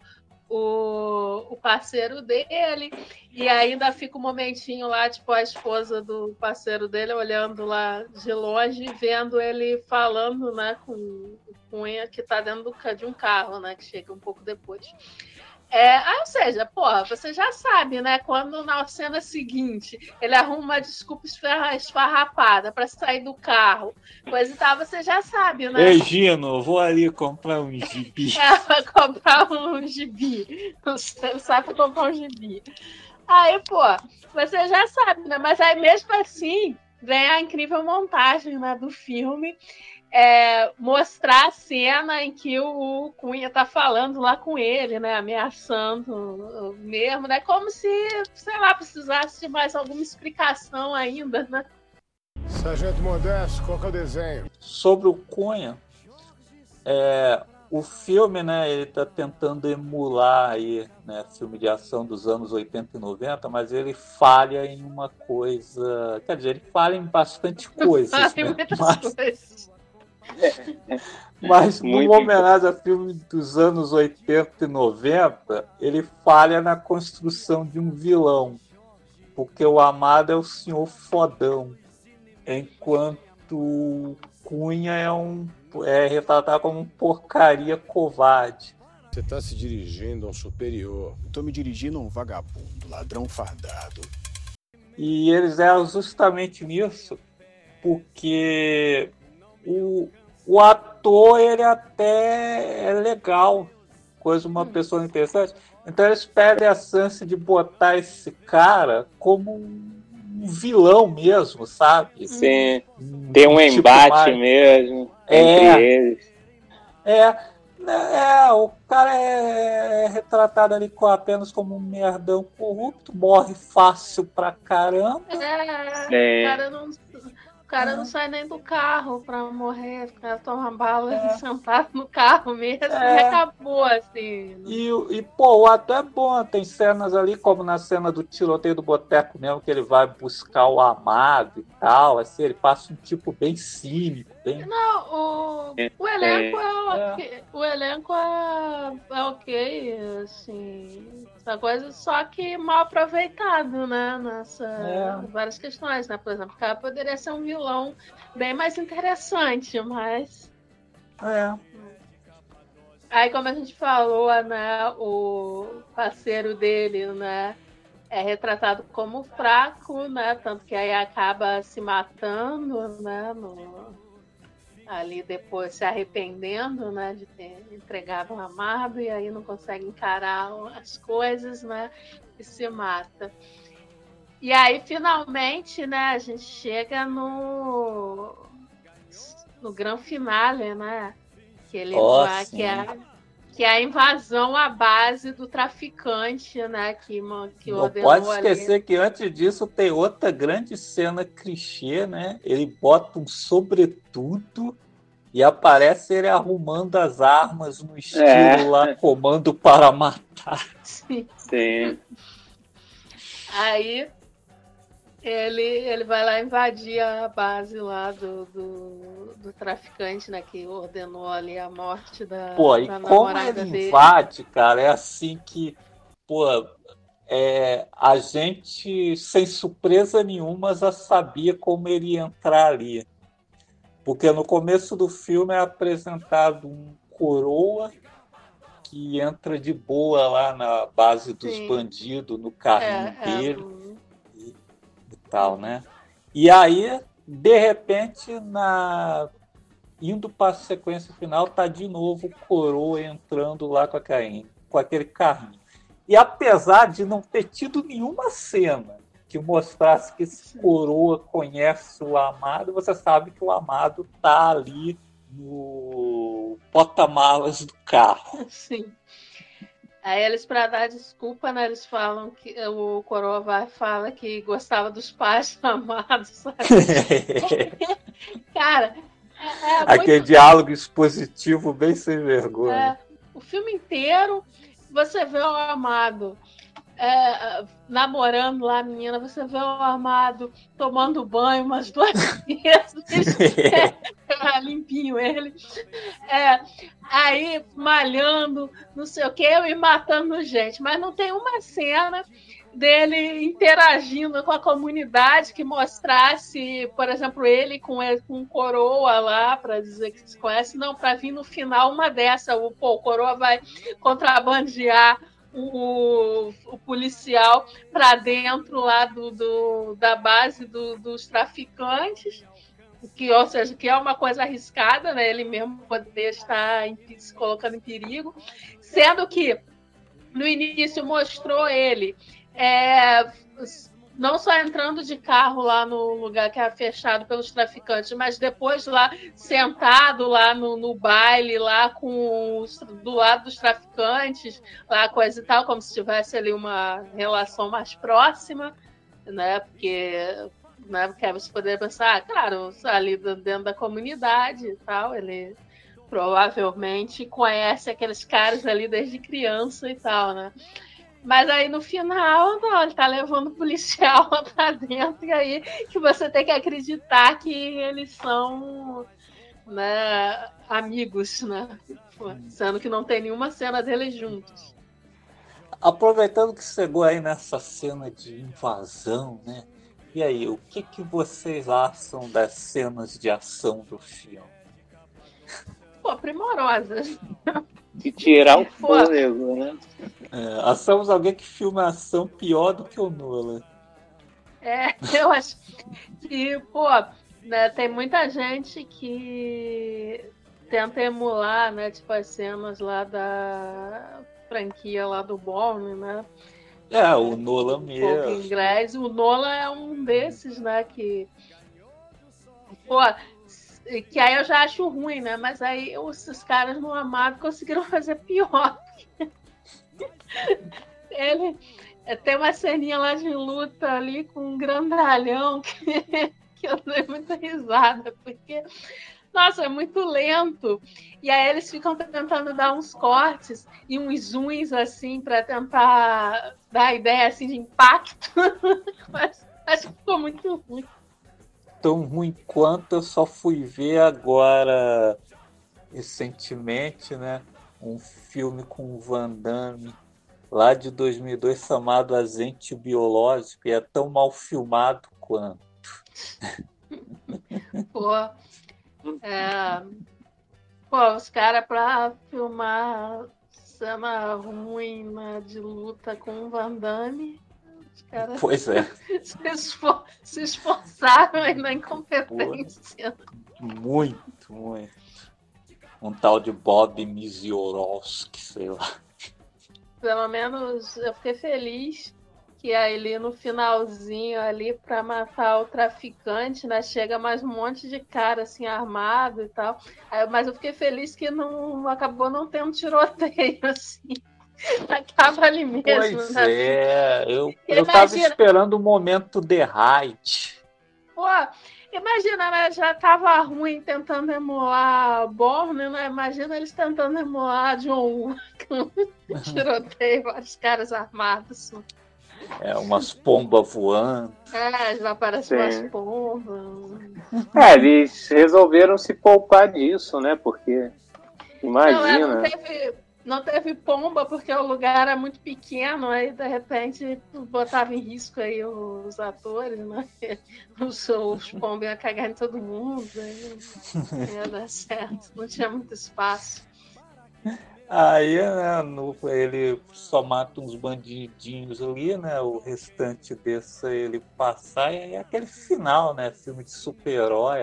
o, o parceiro dele, e ainda fica um momentinho lá, tipo, a esposa do parceiro dele olhando lá de longe, vendo ele falando, né, com o Cunha que tá dentro do, de um carro, né, que chega um pouco depois. É, ou seja, porra, você já sabe, né? Quando na cena seguinte ele arruma uma desculpa esfarrapada para sair do carro, coisa e tal, você já sabe, né? Ei, Gino, vou ali comprar um gibi. É, vai comprar um gibi. Você sabe comprar um gibi. Aí, pô, você já sabe, né? Mas aí mesmo assim, vem a incrível montagem né, do filme é, mostrar a cena em que o Cunha tá falando lá com ele, né? Ameaçando mesmo, né? Como se, sei lá, precisasse de mais alguma explicação ainda, né? Sargento Modesto, qual que é o desenho? Sobre o Cunha, é, o filme, né, ele tá tentando emular aí, né, filme de ação dos anos 80 e 90, mas ele falha em uma coisa, quer dizer, ele falha em bastante coisas, né? mas, coisas. Mas Muito numa homenagem a filme dos anos 80 e 90, ele falha na construção de um vilão. Porque o Amado é o senhor fodão. Enquanto Cunha é um é retratado como um porcaria covarde. Você está se dirigindo a um superior. Estou me dirigindo a um vagabundo, ladrão fardado. E eles eram justamente nisso, porque o, o ator ele até é legal, coisa uma hum. pessoa interessante. Então eles perdem a chance de botar esse cara como um vilão mesmo, sabe? Sim. Tem um, um tipo embate mais... mesmo é, entre eles. É, é, o cara é, é retratado ali com apenas como um merdão corrupto, morre fácil pra caramba. É, é. o cara não cara não sai nem do carro pra morrer, ficar toma bala é. sentado no carro mesmo é. e acabou, assim. E, e, pô, o ato é bom, tem cenas ali, como na cena do tiroteio do boteco mesmo, que ele vai buscar o amado e tal, assim, ele passa um tipo bem cínico, bem... Não, o, o elenco é, é, o elenco é, é ok, assim, essa coisa, só que mal aproveitado, né, nessa é. várias questões, né, por exemplo, o cara poderia ser um vilão bem mais interessante, mas... É. Aí, como a gente falou, né, o parceiro dele, né, é retratado como fraco, né, tanto que aí acaba se matando, né, no, ali depois se arrependendo, né, de ter entregado o amado e aí não consegue encarar as coisas, né, e se mata. E aí finalmente, né, a gente chega no no grande finale, né, que ele oh, vai, que é que é a invasão à base do traficante, né? Que, que Não pode esquecer ali. que antes disso tem outra grande cena clichê, né? Ele bota um sobretudo e aparece ele arrumando as armas no estilo é. lá, comando para matar. Sim. Sim. Aí ele, ele vai lá invadir a base lá do, do, do, traficante, né? Que ordenou ali a morte da, pô, e como ele dele. invade, cara, é assim que, pô, é, a gente, sem surpresa nenhuma, já sabia como ele ia entrar ali. Porque no começo do filme é apresentado um coroa que entra de boa lá na base dos Sim. bandidos, no carrinho é, é dele. É, tal, né? E aí, de repente, na indo para a sequência final, tá de novo o Coroa entrando lá com, carrinho, com aquele carrinho. E apesar de não ter tido nenhuma cena que mostrasse que esse Coroa conhece o Amado, você sabe que o Amado tá ali no porta-malas do carro. Sim. Aí eles, para dar desculpa, né, eles falam que o Coroa vai fala que gostava dos pais amados, sabe? Cara, é, é aquele muito... diálogo expositivo bem sem vergonha. É, o filme inteiro você vê o amado é, namorando lá a menina, você vê o Amado tomando banho umas duas vezes, limpinho ele, é, aí malhando, não sei o que, e matando gente, mas não tem uma cena dele interagindo com a comunidade que mostrasse, por exemplo, ele com, ele, com coroa lá para dizer que se conhece, não, para vir no final uma dessa, o, pô, o coroa vai contrabandear o, o policial para dentro lá do, do da base do, dos traficantes, que, ou seja, que é uma coisa arriscada, né? Ele mesmo poder estar em, se colocando em perigo, sendo que no início mostrou ele é, não só entrando de carro lá no lugar que é fechado pelos traficantes, mas depois lá sentado lá no, no baile, lá com os, do lado dos traficantes, lá coisa e tal, como se tivesse ali uma relação mais próxima, né? Porque, né, porque você poderia pensar, ah, claro, ali dentro da comunidade e tal, ele provavelmente conhece aqueles caras ali desde criança e tal, né? Mas aí no final, não, ele tá levando o policial pra dentro, e aí que você tem que acreditar que eles são né, amigos, né? Sendo que não tem nenhuma cena deles juntos. Aproveitando que chegou aí nessa cena de invasão, né? E aí, o que, que vocês acham das cenas de ação do filme? Pô, primorosas. De tirar o fôlego, né? É, achamos alguém que filma ação pior do que o Nolan. É, eu acho que, pô, né, tem muita gente que tenta emular, né, tipo as cenas lá da franquia lá do Bourne, né? É, o Nolan mesmo. Inglês. O Nolan é um desses, né, que pô, que aí eu já acho ruim, né? Mas aí os, os caras no Amado conseguiram fazer pior. Ele tem uma ceninha lá de luta ali com um grandalhão que, que eu dei muita risada, porque nossa, é muito lento. E aí eles ficam tentando dar uns cortes e uns zooms assim para tentar dar a ideia assim de impacto. Mas acho que ficou muito ruim. Tão ruim quanto eu só fui ver agora recentemente, né? Um filme com o Van Damme lá de 2002 chamado Agente Biológico e é tão mal filmado quanto. Pô, é, pô, os caras pra filmar cena ruim né, de luta com o Van Damme. Os caras pois é. se, esfor se esforçaram aí na incompetência. Pô, muito, muito. Um tal de Bob Misiorowski, sei lá. Pelo menos eu fiquei feliz que aí no finalzinho ali para matar o traficante, né? Chega mais um monte de cara assim armado e tal. Aí, mas eu fiquei feliz que não acabou não tendo tiroteio assim. Acaba ali mesmo. Pois né? é, eu, eu tava esperando o momento de height. Pô, imagina, né? Já tava ruim tentando emular Borne, né? Imagina eles tentando emular John Wick. tiroteio, vários caras armados. É, umas pombas voando. É, já aparecem umas pombas. É, eles resolveram se poupar disso, né? Porque, imagina. Não, é, não, teve, não teve pomba porque o lugar era muito pequeno, aí de repente botava em risco aí os atores, né? Os, os pombos iam cagar em todo mundo, aí não ia dar certo, não tinha muito espaço. Aí, né, no, ele só mata uns bandidinhos ali, né? O restante deixa ele passar e aí é aquele final, né? Filme de super-herói.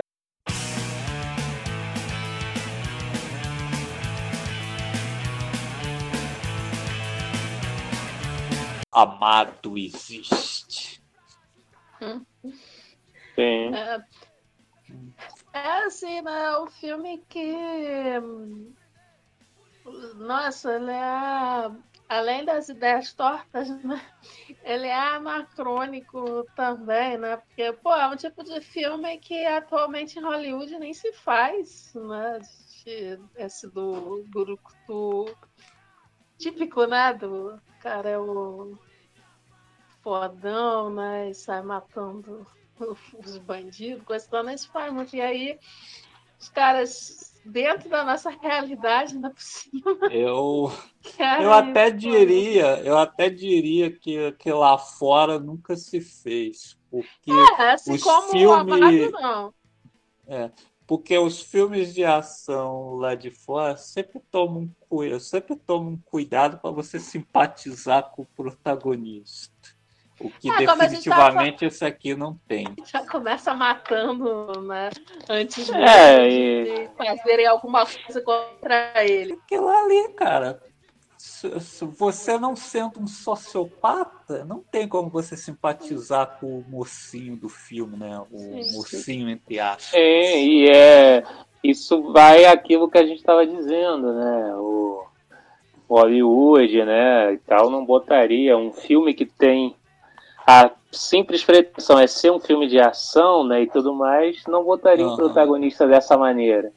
Amado existe. Sim. É, é assim, né? O filme que nossa, ele é. Além das ideias tortas, né? ele é anacrônico também, né? Porque, pô, é um tipo de filme que atualmente em Hollywood nem se faz, né? Esse do Burukutu típico, né? Do cara é o fodão, né? E sai matando os bandidos, coisa nem se faz muito. E aí, os caras dentro da nossa realidade, ainda por cima. Eu, eu até diria, eu até diria que, que lá fora nunca se fez. Porque é, assim os como filmes, o não. É, porque os filmes de ação lá de fora sempre tomam, sempre tomam cuidado para você simpatizar com o protagonista. O que É, como a gente tava definitivamente esse aqui não tem. Já começa matando, né? Antes de, É, e- de fazerem alguma coisa contra ele. Aquilo ali, cara. Você não sendo um sociopata, não tem como você simpatizar com o mocinho do filme, né? O Sim. mocinho entre aspas. Sim, e é. Isso vai aquilo que a gente estava dizendo, né? O, o Hollywood, né? E tal, não botaria um filme que tem a simples pretensão é ser um filme de ação, né? E tudo mais, não botaria um Aham. protagonista dessa maneira.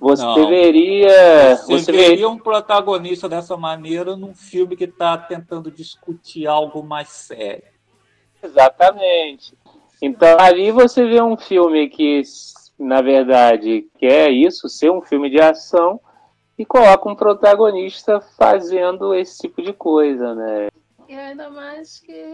Você Não. deveria. Você Você veria um protagonista dessa maneira num filme que está tentando discutir algo mais sério. Exatamente. Então ali você vê um filme que, na verdade, quer isso, ser um filme de ação, e coloca um protagonista fazendo esse tipo de coisa, né? E ainda mais que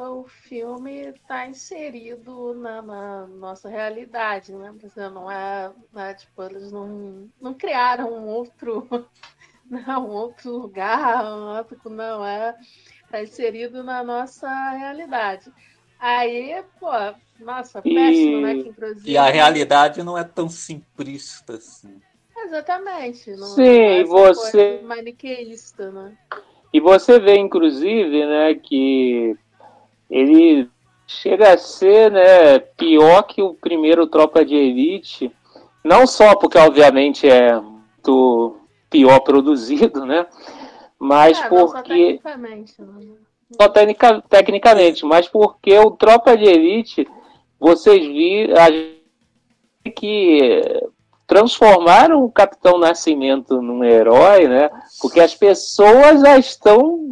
o filme está inserido na, na nossa realidade, né? Você não é, né, tipo, eles não, não criaram um outro, não, um outro lugar, um outro, não é, está inserido na nossa realidade. Aí, pô, nossa, E- péssimo, né? Que inclusive, E a realidade não é tão simplista assim. Exatamente. Não, Sim, não você. Maniqueísta, né? E você vê, inclusive, né, que ele chega a ser né, pior que o primeiro Tropa de Elite, não só porque, obviamente, é muito pior produzido, né? Mas é, porque. Só tecnicamente, né? Só tecnica, tecnicamente, mas porque o Tropa de Elite, vocês viram que transformaram o Capitão Nascimento num herói, né? Porque as pessoas já estão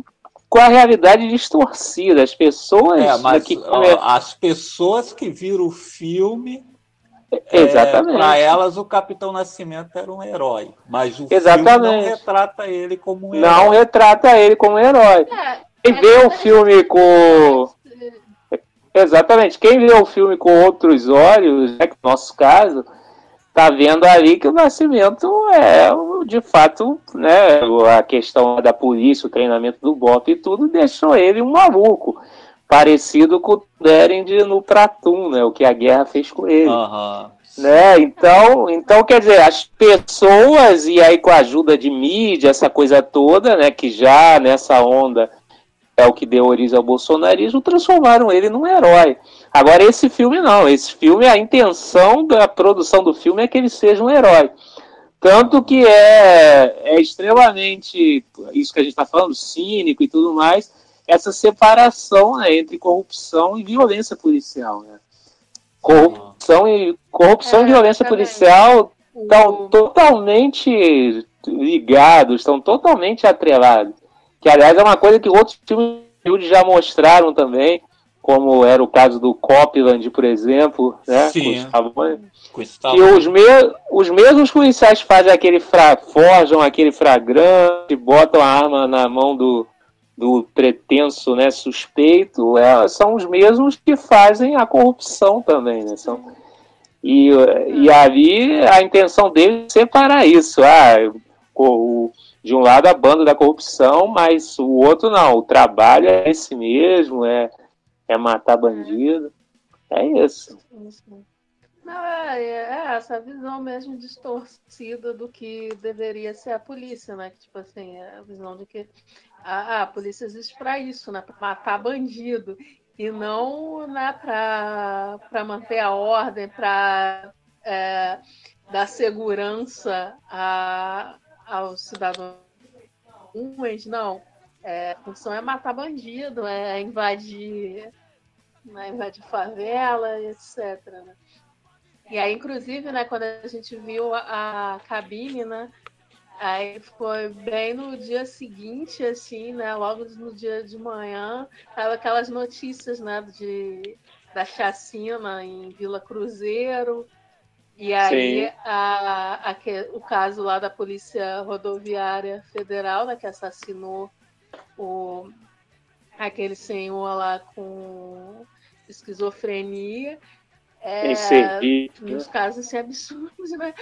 com a realidade distorcida. As pessoas é, mas, que as pessoas que viram o filme é, Exatamente. É, para elas, o Capitão Nascimento era um herói, mas o Exatamente. filme não retrata ele como um herói. Não retrata ele como um herói. É, Quem é vê o filme com. Exatamente. Quem vê o filme com outros olhos, né, no nosso caso, tá vendo ali que o Nascimento é, de fato, né, a questão da polícia, o treinamento do BOP e tudo, deixou ele um maluco, parecido com o Derend no Pratum, né, o que a guerra fez com ele. Uhum. Né? Então, então, quer dizer, as pessoas, e aí com a ajuda de mídia, essa coisa toda, né, que já nessa onda é o que deu origem ao bolsonarismo, transformaram ele num herói. Agora, esse filme não. Esse filme, a intenção da produção do filme é que ele seja um herói. Tanto que é, é extremamente, isso que a gente está falando, cínico e tudo mais, essa separação né, entre corrupção e violência policial. Né? Corrupção e, corrupção é, e violência policial estão totalmente ligados, estão totalmente atrelados. Que, aliás, é uma coisa que outros filmes já mostraram também como era o caso do Copland, por exemplo, né? Sim. Com que os, me os mesmos policiais fazem aquele fra forjam aquele fragrante, botam a arma na mão do, do pretenso né, suspeito, é, são os mesmos que fazem a corrupção também, né? São, e, e ali a intenção deles é separar isso. Ah, o, de um lado a banda da corrupção, mas o outro não. O trabalho é esse mesmo, é é matar bandido. É isso. Não, é, é, essa visão mesmo distorcida do que deveria ser a polícia, né? Que, tipo assim, é a visão de que a, a polícia existe para isso, né? Para matar bandido. E não né, para manter a ordem, para é, dar segurança a, aos cidadãos. Não, é, a função é matar bandido, é invadir, né, invadir favela, etc. Né? E aí, inclusive, né, quando a gente viu a, a cabine, né, Aí foi bem no dia seguinte, assim, né? Logo no dia de manhã, aquelas notícias, né? De, da chacina em Vila Cruzeiro. E aí a, a, o caso lá da Polícia Rodoviária Federal, né? Que assassinou o, aquele senhor lá com esquizofrenia. É, nos casos assim, absurdos, né?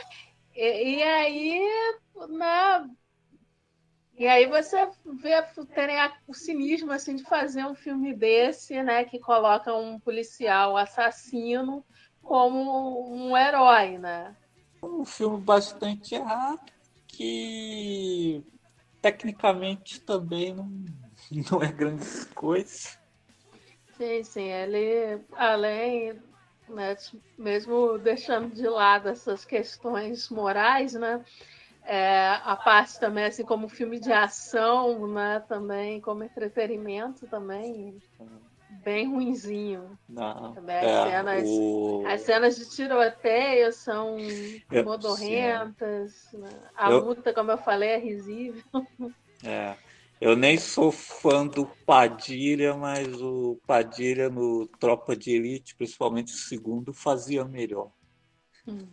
E, e aí, né, e aí você vê terem o cinismo assim de fazer um filme desse, né, que coloca um policial assassino como um herói, né? Um filme bastante errado que tecnicamente também não, não é grande coisa. Sim, sim. Ele, além, né, mesmo deixando de lado essas questões morais, né? É, a parte também, assim como filme de ação, né? Também como entretenimento também bem ruinzinho. Não, também as, é, cenas, o... as cenas de tiroteio são eu, modorrentas. Né? A eu... luta, como eu falei, é risível. É. Eu nem sou fã do Padilha, mas o Padilha no Tropa de Elite, principalmente o segundo, fazia melhor. Hum.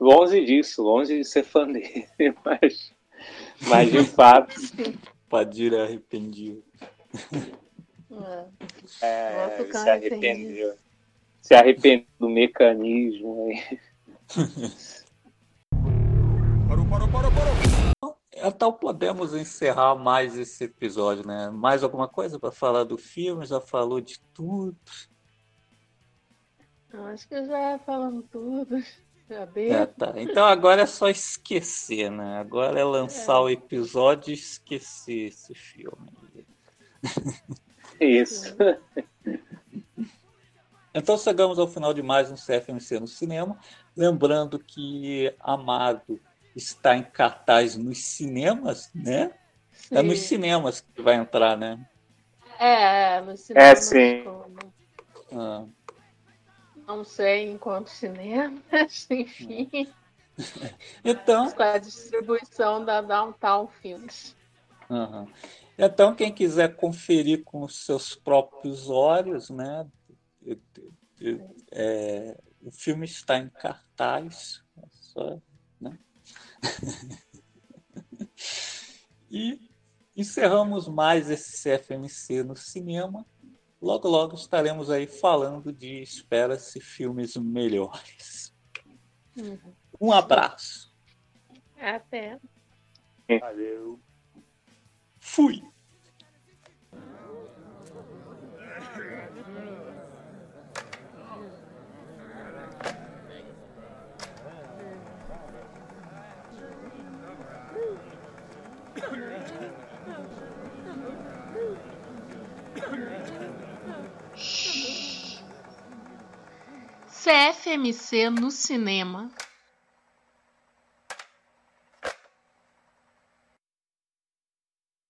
Longe disso, longe de ser fã dele, mas, mas de fato. Padilha arrependido. É, se arrependeu. Se arrependeu do mecanismo aí. parou, parou, parou, parou. Então podemos encerrar mais esse episódio, né? Mais alguma coisa para falar do filme? Já falou de tudo? Eu acho que já falamos tudo. É, tá. Então agora é só esquecer, né? Agora é lançar é. o episódio e esquecer esse filme. Isso. Então chegamos ao final de mais um CFMC no cinema. Lembrando que Amado está em cartaz nos cinemas, né? Sim. É nos cinemas que vai entrar, né? É, é nos cinemas. É, sim. Ah. Não sei em quantos cinemas, enfim. então. Com a distribuição da Downtown Films. Uhum. Então, quem quiser conferir com os seus próprios olhos, né? É, o filme está em cartaz. É só, né? e encerramos mais esse CFMC no cinema. Logo, logo estaremos aí falando de espera-se filmes melhores. Uhum. Um abraço. Até. Valeu. Fui. CFMC no cinema.